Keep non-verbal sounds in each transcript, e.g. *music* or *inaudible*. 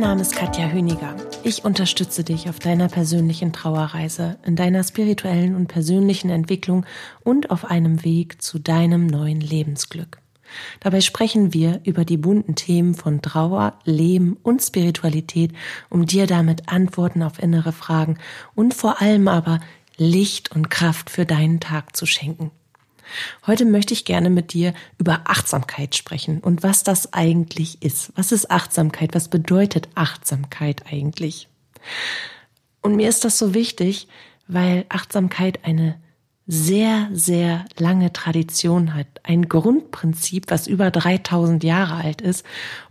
Mein Name ist Katja Hüniger. Ich unterstütze dich auf deiner persönlichen Trauerreise, in deiner spirituellen und persönlichen Entwicklung und auf einem Weg zu deinem neuen Lebensglück. Dabei sprechen wir über die bunten Themen von Trauer, Leben und Spiritualität, um dir damit Antworten auf innere Fragen und vor allem aber Licht und Kraft für deinen Tag zu schenken. Heute möchte ich gerne mit dir über Achtsamkeit sprechen und was das eigentlich ist. Was ist Achtsamkeit? Was bedeutet Achtsamkeit eigentlich? Und mir ist das so wichtig, weil Achtsamkeit eine sehr, sehr lange Tradition hat. Ein Grundprinzip, was über 3000 Jahre alt ist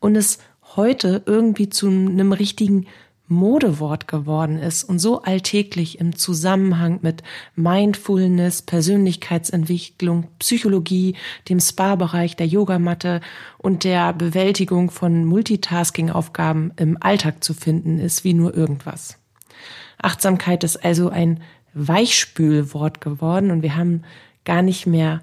und es heute irgendwie zu einem richtigen Modewort geworden ist und so alltäglich im Zusammenhang mit Mindfulness, Persönlichkeitsentwicklung, Psychologie, dem Spa-Bereich, der Yogamatte und der Bewältigung von Multitasking-Aufgaben im Alltag zu finden ist wie nur irgendwas. Achtsamkeit ist also ein Weichspülwort geworden und wir haben gar nicht mehr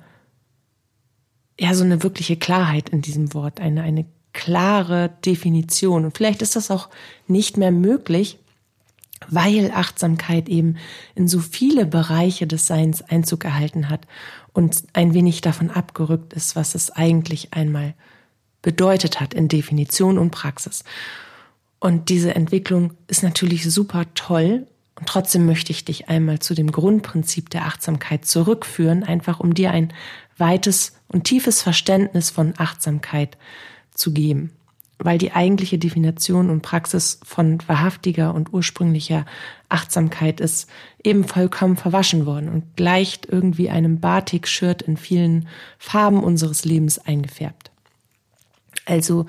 ja so eine wirkliche Klarheit in diesem Wort, eine eine klare Definition. Und vielleicht ist das auch nicht mehr möglich, weil Achtsamkeit eben in so viele Bereiche des Seins Einzug erhalten hat und ein wenig davon abgerückt ist, was es eigentlich einmal bedeutet hat in Definition und Praxis. Und diese Entwicklung ist natürlich super toll. Und trotzdem möchte ich dich einmal zu dem Grundprinzip der Achtsamkeit zurückführen, einfach um dir ein weites und tiefes Verständnis von Achtsamkeit zu geben, weil die eigentliche Definition und Praxis von wahrhaftiger und ursprünglicher Achtsamkeit ist eben vollkommen verwaschen worden und gleicht irgendwie einem Batik-Shirt in vielen Farben unseres Lebens eingefärbt. Also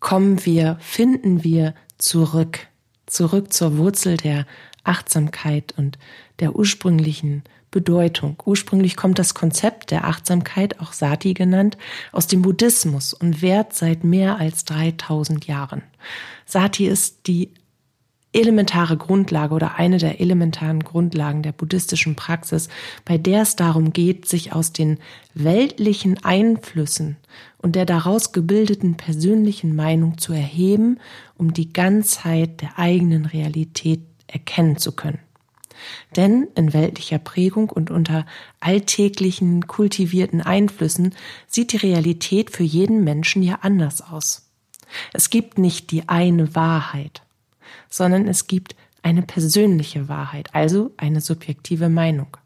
kommen wir, finden wir zurück, zurück zur Wurzel der Achtsamkeit und der ursprünglichen Bedeutung. Ursprünglich kommt das Konzept der Achtsamkeit, auch Sati genannt, aus dem Buddhismus und währt seit mehr als 3000 Jahren. Sati ist die elementare Grundlage oder eine der elementaren Grundlagen der buddhistischen Praxis, bei der es darum geht, sich aus den weltlichen Einflüssen und der daraus gebildeten persönlichen Meinung zu erheben, um die Ganzheit der eigenen Realität erkennen zu können. Denn in weltlicher Prägung und unter alltäglichen, kultivierten Einflüssen sieht die Realität für jeden Menschen ja anders aus. Es gibt nicht die eine Wahrheit, sondern es gibt eine persönliche Wahrheit, also eine subjektive Meinung.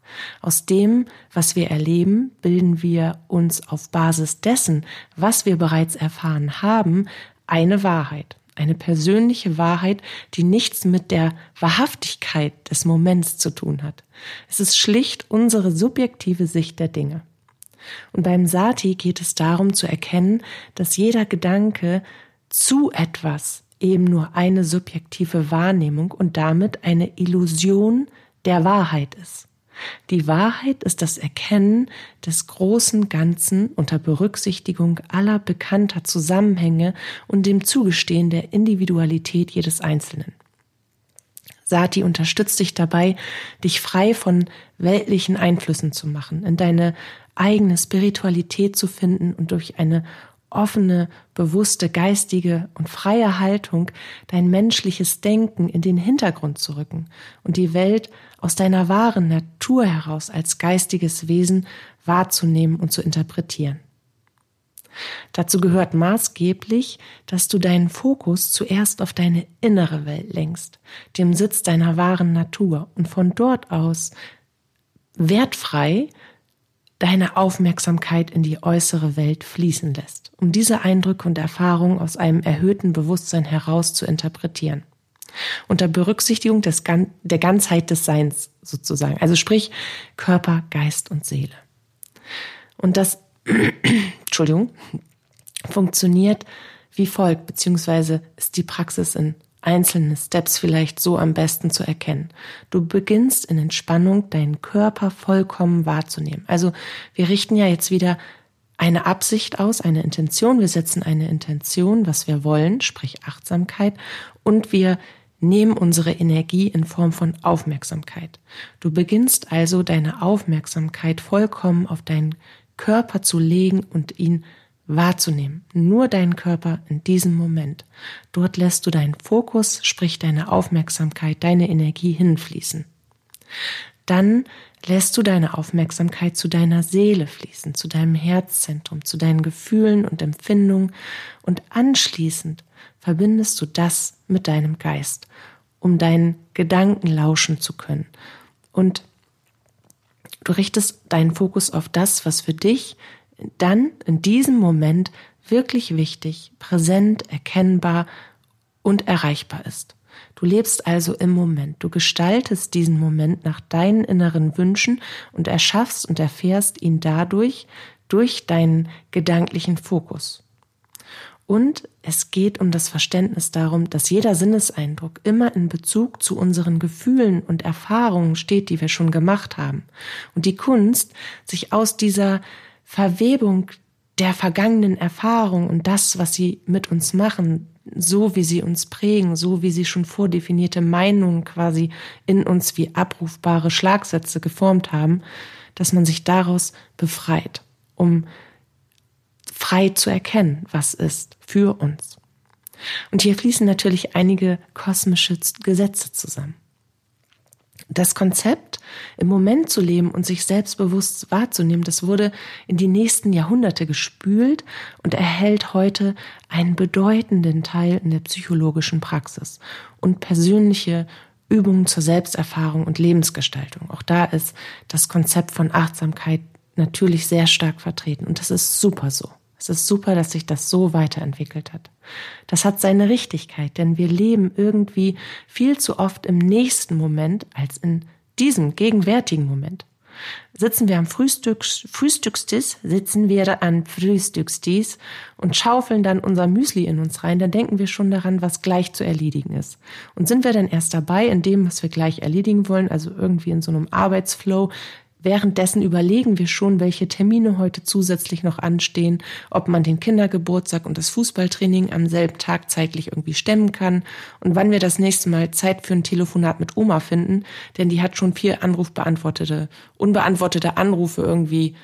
Aus dem, was wir erleben, bilden wir uns auf Basis dessen, was wir bereits erfahren haben, eine Wahrheit eine persönliche Wahrheit, die nichts mit der Wahrhaftigkeit des Moments zu tun hat. Es ist schlicht unsere subjektive Sicht der Dinge. Und beim Sati geht es darum zu erkennen, dass jeder Gedanke zu etwas eben nur eine subjektive Wahrnehmung und damit eine Illusion der Wahrheit ist. Die Wahrheit ist das Erkennen des großen Ganzen unter Berücksichtigung aller bekannter Zusammenhänge und dem Zugestehen der Individualität jedes Einzelnen. Sati unterstützt dich dabei, dich frei von weltlichen Einflüssen zu machen, in deine eigene Spiritualität zu finden und durch eine offene, bewusste, geistige und freie Haltung dein menschliches Denken in den Hintergrund zu rücken und die Welt aus deiner wahren Natur heraus als geistiges Wesen wahrzunehmen und zu interpretieren. Dazu gehört maßgeblich, dass du deinen Fokus zuerst auf deine innere Welt lenkst, dem Sitz deiner wahren Natur und von dort aus wertfrei deine Aufmerksamkeit in die äußere Welt fließen lässt, um diese Eindrücke und Erfahrungen aus einem erhöhten Bewusstsein heraus zu interpretieren. Unter Berücksichtigung des, der Ganzheit des Seins sozusagen, also sprich Körper, Geist und Seele. Und das, *clears throat* Entschuldigung, funktioniert wie folgt, beziehungsweise ist die Praxis in einzelnen Steps vielleicht so am besten zu erkennen. Du beginnst in Entspannung deinen Körper vollkommen wahrzunehmen. Also wir richten ja jetzt wieder eine Absicht aus, eine Intention. Wir setzen eine Intention, was wir wollen, sprich Achtsamkeit, und wir nehmen unsere Energie in Form von Aufmerksamkeit. Du beginnst also deine Aufmerksamkeit vollkommen auf deinen Körper zu legen und ihn wahrzunehmen. Nur deinen Körper in diesem Moment. Dort lässt du deinen Fokus, sprich deine Aufmerksamkeit, deine Energie hinfließen. Dann lässt du deine Aufmerksamkeit zu deiner Seele fließen, zu deinem Herzzentrum, zu deinen Gefühlen und Empfindungen und anschließend verbindest du das mit deinem Geist, um deinen Gedanken lauschen zu können. Und du richtest deinen Fokus auf das, was für dich dann in diesem Moment wirklich wichtig, präsent, erkennbar und erreichbar ist. Du lebst also im Moment. Du gestaltest diesen Moment nach deinen inneren Wünschen und erschaffst und erfährst ihn dadurch durch deinen gedanklichen Fokus. Und es geht um das Verständnis darum, dass jeder Sinneseindruck immer in Bezug zu unseren Gefühlen und Erfahrungen steht, die wir schon gemacht haben. Und die Kunst, sich aus dieser Verwebung der vergangenen Erfahrung und das, was sie mit uns machen, so wie sie uns prägen, so wie sie schon vordefinierte Meinungen quasi in uns wie abrufbare Schlagsätze geformt haben, dass man sich daraus befreit, um frei zu erkennen, was ist für uns. Und hier fließen natürlich einige kosmische Gesetze zusammen das Konzept, im Moment zu leben und sich selbstbewusst wahrzunehmen, das wurde in die nächsten Jahrhunderte gespült und erhält heute einen bedeutenden Teil in der psychologischen Praxis und persönliche Übungen zur Selbsterfahrung und Lebensgestaltung. Auch da ist das Konzept von Achtsamkeit natürlich sehr stark vertreten und das ist super so. Es ist super, dass sich das so weiterentwickelt hat. Das hat seine Richtigkeit, denn wir leben irgendwie viel zu oft im nächsten Moment als in diesem gegenwärtigen Moment. Sitzen wir am Frühstücks, Frühstückstisch, sitzen wir an Frühstückstisch und schaufeln dann unser Müsli in uns rein, dann denken wir schon daran, was gleich zu erledigen ist. Und sind wir dann erst dabei in dem, was wir gleich erledigen wollen, also irgendwie in so einem Arbeitsflow, Währenddessen überlegen wir schon, welche Termine heute zusätzlich noch anstehen, ob man den Kindergeburtstag und das Fußballtraining am selben Tag zeitlich irgendwie stemmen kann und wann wir das nächste Mal Zeit für ein Telefonat mit Oma finden, denn die hat schon vier Anrufbeantwortete, unbeantwortete Anrufe irgendwie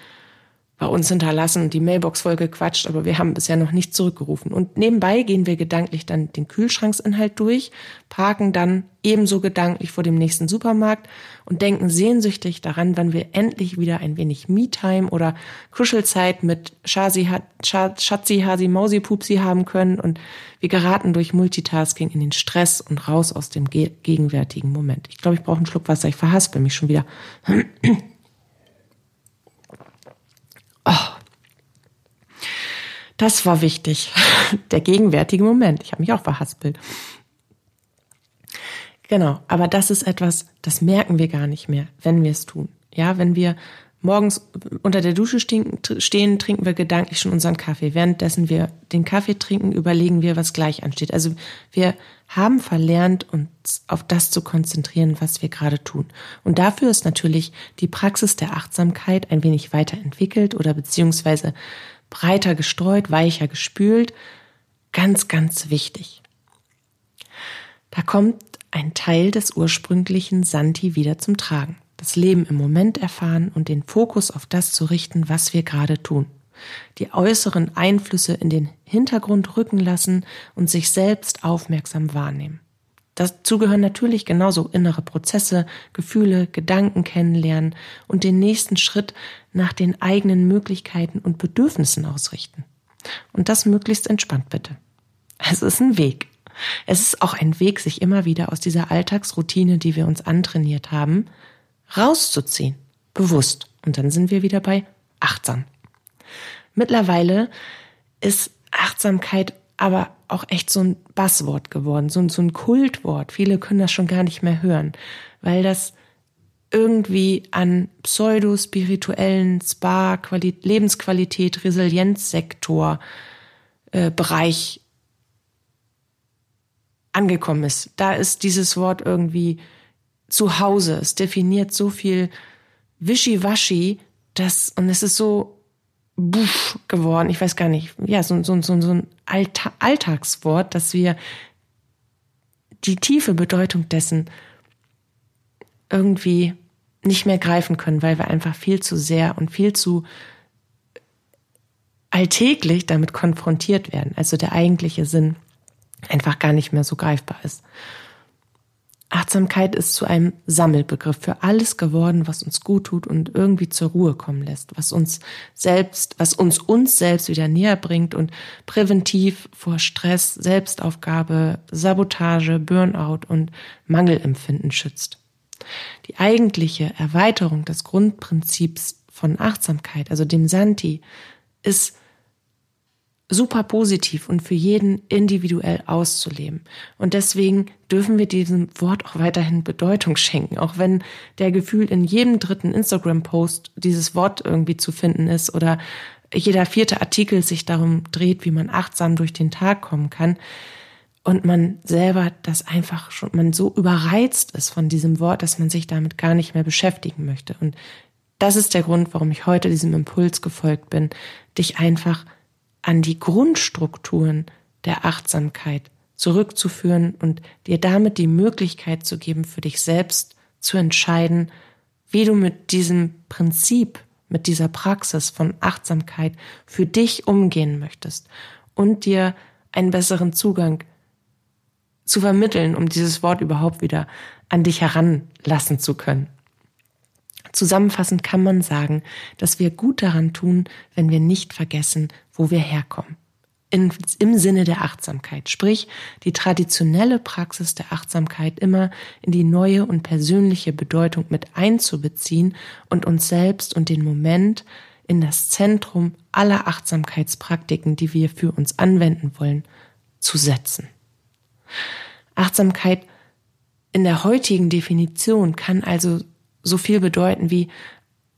bei uns hinterlassen die Mailbox voll gequatscht, aber wir haben bisher noch nicht zurückgerufen. Und nebenbei gehen wir gedanklich dann den Kühlschranksinhalt durch, parken dann ebenso gedanklich vor dem nächsten Supermarkt und denken sehnsüchtig daran, wann wir endlich wieder ein wenig Me-Time oder Kuschelzeit mit Schatzi, Schatzi, Hasi, Mausi, Pupsi haben können und wir geraten durch Multitasking in den Stress und raus aus dem gegenwärtigen Moment. Ich glaube, ich brauche einen Schluck Wasser, ich verhaspel mich schon wieder. Oh, das war wichtig. *laughs* Der gegenwärtige Moment. Ich habe mich auch verhaspelt. Genau, aber das ist etwas, das merken wir gar nicht mehr, wenn wir es tun. Ja, wenn wir morgens unter der Dusche stehen, trinken wir gedanklich schon unseren Kaffee. Währenddessen wir den Kaffee trinken, überlegen wir, was gleich ansteht. Also wir haben verlernt, uns auf das zu konzentrieren, was wir gerade tun. Und dafür ist natürlich die Praxis der Achtsamkeit ein wenig weiterentwickelt oder beziehungsweise breiter gestreut, weicher gespült. Ganz, ganz wichtig. Da kommt ein Teil des ursprünglichen Santi wieder zum Tragen das Leben im Moment erfahren und den Fokus auf das zu richten, was wir gerade tun. Die äußeren Einflüsse in den Hintergrund rücken lassen und sich selbst aufmerksam wahrnehmen. Dazu gehören natürlich genauso innere Prozesse, Gefühle, Gedanken kennenlernen und den nächsten Schritt nach den eigenen Möglichkeiten und Bedürfnissen ausrichten. Und das möglichst entspannt bitte. Es ist ein Weg. Es ist auch ein Weg, sich immer wieder aus dieser Alltagsroutine, die wir uns antrainiert haben, rauszuziehen. Bewusst. Und dann sind wir wieder bei achtsam. Mittlerweile ist Achtsamkeit aber auch echt so ein Basswort geworden, so, so ein Kultwort. Viele können das schon gar nicht mehr hören, weil das irgendwie an pseudo-spirituellen Spa, Lebensqualität, Resilienzsektor, äh, Bereich angekommen ist. Da ist dieses Wort irgendwie zu Hause. Es definiert so viel Wischiwaschi, das, und es ist so buff geworden. Ich weiß gar nicht. Ja, so, so, so, so ein Allta Alltagswort, dass wir die tiefe Bedeutung dessen irgendwie nicht mehr greifen können, weil wir einfach viel zu sehr und viel zu alltäglich damit konfrontiert werden. Also der eigentliche Sinn einfach gar nicht mehr so greifbar ist. Achtsamkeit ist zu einem Sammelbegriff für alles geworden, was uns gut tut und irgendwie zur Ruhe kommen lässt, was uns selbst, was uns uns selbst wieder näher bringt und präventiv vor Stress, Selbstaufgabe, Sabotage, Burnout und Mangelempfinden schützt. Die eigentliche Erweiterung des Grundprinzips von Achtsamkeit, also dem Santi, ist super positiv und für jeden individuell auszuleben. Und deswegen dürfen wir diesem Wort auch weiterhin Bedeutung schenken, auch wenn der Gefühl in jedem dritten Instagram-Post dieses Wort irgendwie zu finden ist oder jeder vierte Artikel sich darum dreht, wie man achtsam durch den Tag kommen kann und man selber das einfach schon, man so überreizt ist von diesem Wort, dass man sich damit gar nicht mehr beschäftigen möchte. Und das ist der Grund, warum ich heute diesem Impuls gefolgt bin, dich einfach an die Grundstrukturen der Achtsamkeit zurückzuführen und dir damit die Möglichkeit zu geben, für dich selbst zu entscheiden, wie du mit diesem Prinzip, mit dieser Praxis von Achtsamkeit für dich umgehen möchtest und dir einen besseren Zugang zu vermitteln, um dieses Wort überhaupt wieder an dich heranlassen zu können. Zusammenfassend kann man sagen, dass wir gut daran tun, wenn wir nicht vergessen, wo wir herkommen. In, Im Sinne der Achtsamkeit, sprich die traditionelle Praxis der Achtsamkeit immer in die neue und persönliche Bedeutung mit einzubeziehen und uns selbst und den Moment in das Zentrum aller Achtsamkeitspraktiken, die wir für uns anwenden wollen, zu setzen. Achtsamkeit in der heutigen Definition kann also so viel bedeuten wie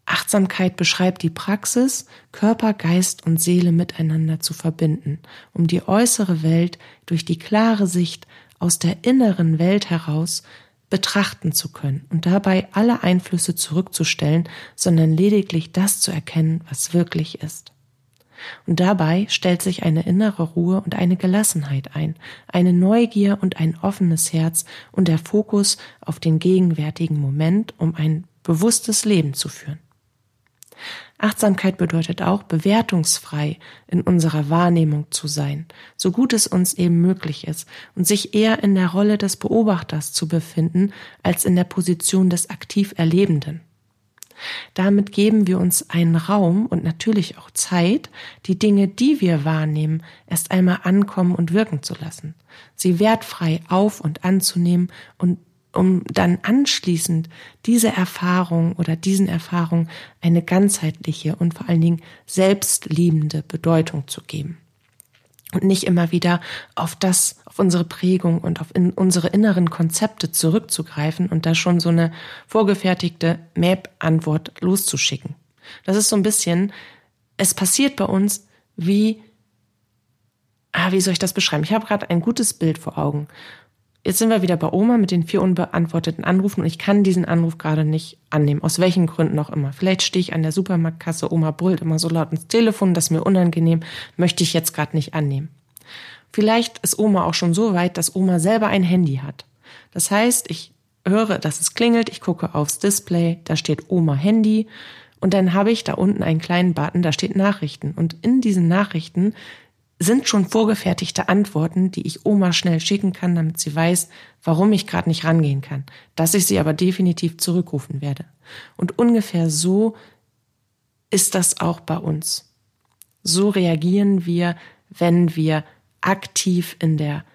Achtsamkeit beschreibt die Praxis, Körper, Geist und Seele miteinander zu verbinden, um die äußere Welt durch die klare Sicht aus der inneren Welt heraus betrachten zu können und dabei alle Einflüsse zurückzustellen, sondern lediglich das zu erkennen, was wirklich ist. Und dabei stellt sich eine innere Ruhe und eine Gelassenheit ein, eine Neugier und ein offenes Herz und der Fokus auf den gegenwärtigen Moment, um ein bewusstes Leben zu führen. Achtsamkeit bedeutet auch, bewertungsfrei in unserer Wahrnehmung zu sein, so gut es uns eben möglich ist, und sich eher in der Rolle des Beobachters zu befinden, als in der Position des aktiv Erlebenden. Damit geben wir uns einen Raum und natürlich auch Zeit, die Dinge, die wir wahrnehmen, erst einmal ankommen und wirken zu lassen, sie wertfrei auf und anzunehmen und um dann anschließend diese Erfahrung oder diesen Erfahrungen eine ganzheitliche und vor allen Dingen selbstliebende Bedeutung zu geben und nicht immer wieder auf das, auf unsere Prägung und auf in unsere inneren Konzepte zurückzugreifen und da schon so eine vorgefertigte Map-Antwort loszuschicken. Das ist so ein bisschen, es passiert bei uns wie, ah, wie soll ich das beschreiben? Ich habe gerade ein gutes Bild vor Augen. Jetzt sind wir wieder bei Oma mit den vier unbeantworteten Anrufen und ich kann diesen Anruf gerade nicht annehmen, aus welchen Gründen auch immer. Vielleicht stehe ich an der Supermarktkasse, Oma brüllt immer so laut ins Telefon, das ist mir unangenehm, möchte ich jetzt gerade nicht annehmen. Vielleicht ist Oma auch schon so weit, dass Oma selber ein Handy hat. Das heißt, ich höre, dass es klingelt, ich gucke aufs Display, da steht Oma Handy und dann habe ich da unten einen kleinen Button, da steht Nachrichten und in diesen Nachrichten sind schon vorgefertigte Antworten, die ich Oma schnell schicken kann, damit sie weiß, warum ich gerade nicht rangehen kann, dass ich sie aber definitiv zurückrufen werde. Und ungefähr so ist das auch bei uns. So reagieren wir, wenn wir aktiv in der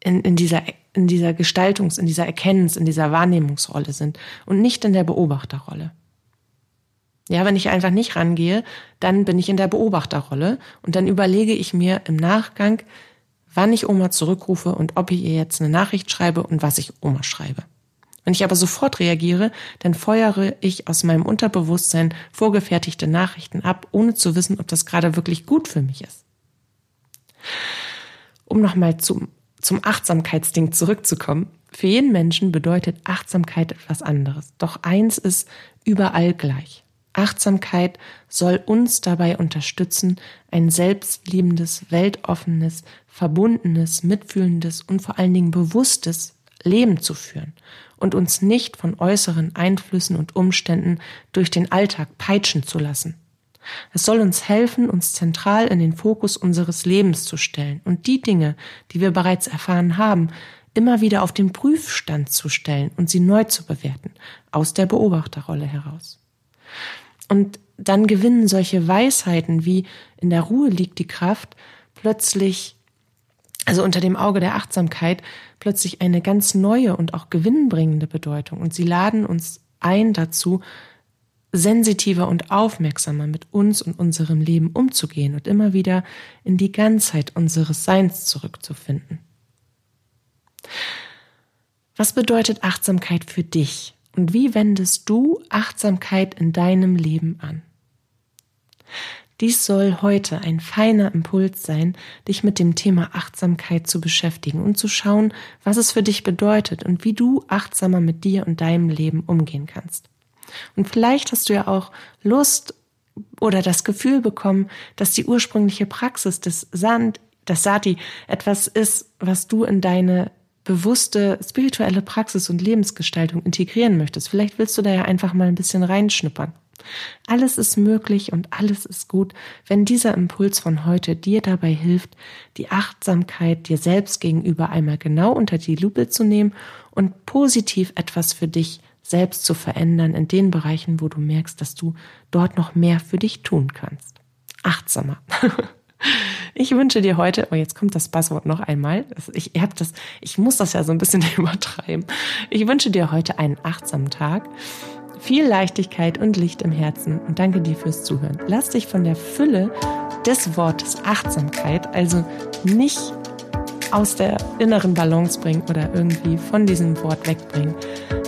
in, in dieser in dieser Gestaltungs, in dieser Erkennens, in dieser Wahrnehmungsrolle sind und nicht in der Beobachterrolle. Ja, wenn ich einfach nicht rangehe, dann bin ich in der Beobachterrolle und dann überlege ich mir im Nachgang, wann ich Oma zurückrufe und ob ich ihr jetzt eine Nachricht schreibe und was ich Oma schreibe. Wenn ich aber sofort reagiere, dann feuere ich aus meinem Unterbewusstsein vorgefertigte Nachrichten ab, ohne zu wissen, ob das gerade wirklich gut für mich ist. Um nochmal zu, zum Achtsamkeitsding zurückzukommen. Für jeden Menschen bedeutet Achtsamkeit etwas anderes. Doch eins ist überall gleich. Achtsamkeit soll uns dabei unterstützen, ein selbstliebendes, weltoffenes, verbundenes, mitfühlendes und vor allen Dingen bewusstes Leben zu führen und uns nicht von äußeren Einflüssen und Umständen durch den Alltag peitschen zu lassen. Es soll uns helfen, uns zentral in den Fokus unseres Lebens zu stellen und die Dinge, die wir bereits erfahren haben, immer wieder auf den Prüfstand zu stellen und sie neu zu bewerten, aus der Beobachterrolle heraus. Und dann gewinnen solche Weisheiten wie in der Ruhe liegt die Kraft plötzlich, also unter dem Auge der Achtsamkeit, plötzlich eine ganz neue und auch gewinnbringende Bedeutung. Und sie laden uns ein dazu, sensitiver und aufmerksamer mit uns und unserem Leben umzugehen und immer wieder in die Ganzheit unseres Seins zurückzufinden. Was bedeutet Achtsamkeit für dich und wie wendest du Achtsamkeit in deinem Leben an? Dies soll heute ein feiner Impuls sein, dich mit dem Thema Achtsamkeit zu beschäftigen und zu schauen, was es für dich bedeutet und wie du achtsamer mit dir und deinem Leben umgehen kannst. Und vielleicht hast du ja auch Lust oder das Gefühl bekommen, dass die ursprüngliche Praxis des Sand, das Sati etwas ist, was du in deine bewusste spirituelle Praxis und Lebensgestaltung integrieren möchtest. Vielleicht willst du da ja einfach mal ein bisschen reinschnuppern. Alles ist möglich und alles ist gut, wenn dieser Impuls von heute dir dabei hilft, die Achtsamkeit dir selbst gegenüber einmal genau unter die Lupe zu nehmen und positiv etwas für dich selbst zu verändern in den Bereichen, wo du merkst, dass du dort noch mehr für dich tun kannst. Achtsamer. *laughs* Ich wünsche dir heute, oh jetzt kommt das Passwort noch einmal. Ich hab das, ich muss das ja so ein bisschen *laughs* übertreiben. Ich wünsche dir heute einen achtsamen Tag, viel Leichtigkeit und Licht im Herzen und danke dir fürs Zuhören. Lass dich von der Fülle des Wortes Achtsamkeit, also nicht aus der inneren Balance bringen oder irgendwie von diesem Wort wegbringen.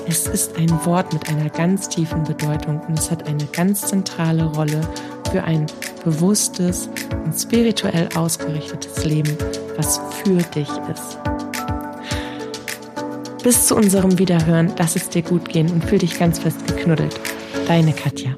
Es ist ein Wort mit einer ganz tiefen Bedeutung und es hat eine ganz zentrale Rolle für ein bewusstes und spirituell ausgerichtetes Leben, was für dich ist. Bis zu unserem Wiederhören, lass es dir gut gehen und fühl dich ganz fest geknuddelt. Deine Katja.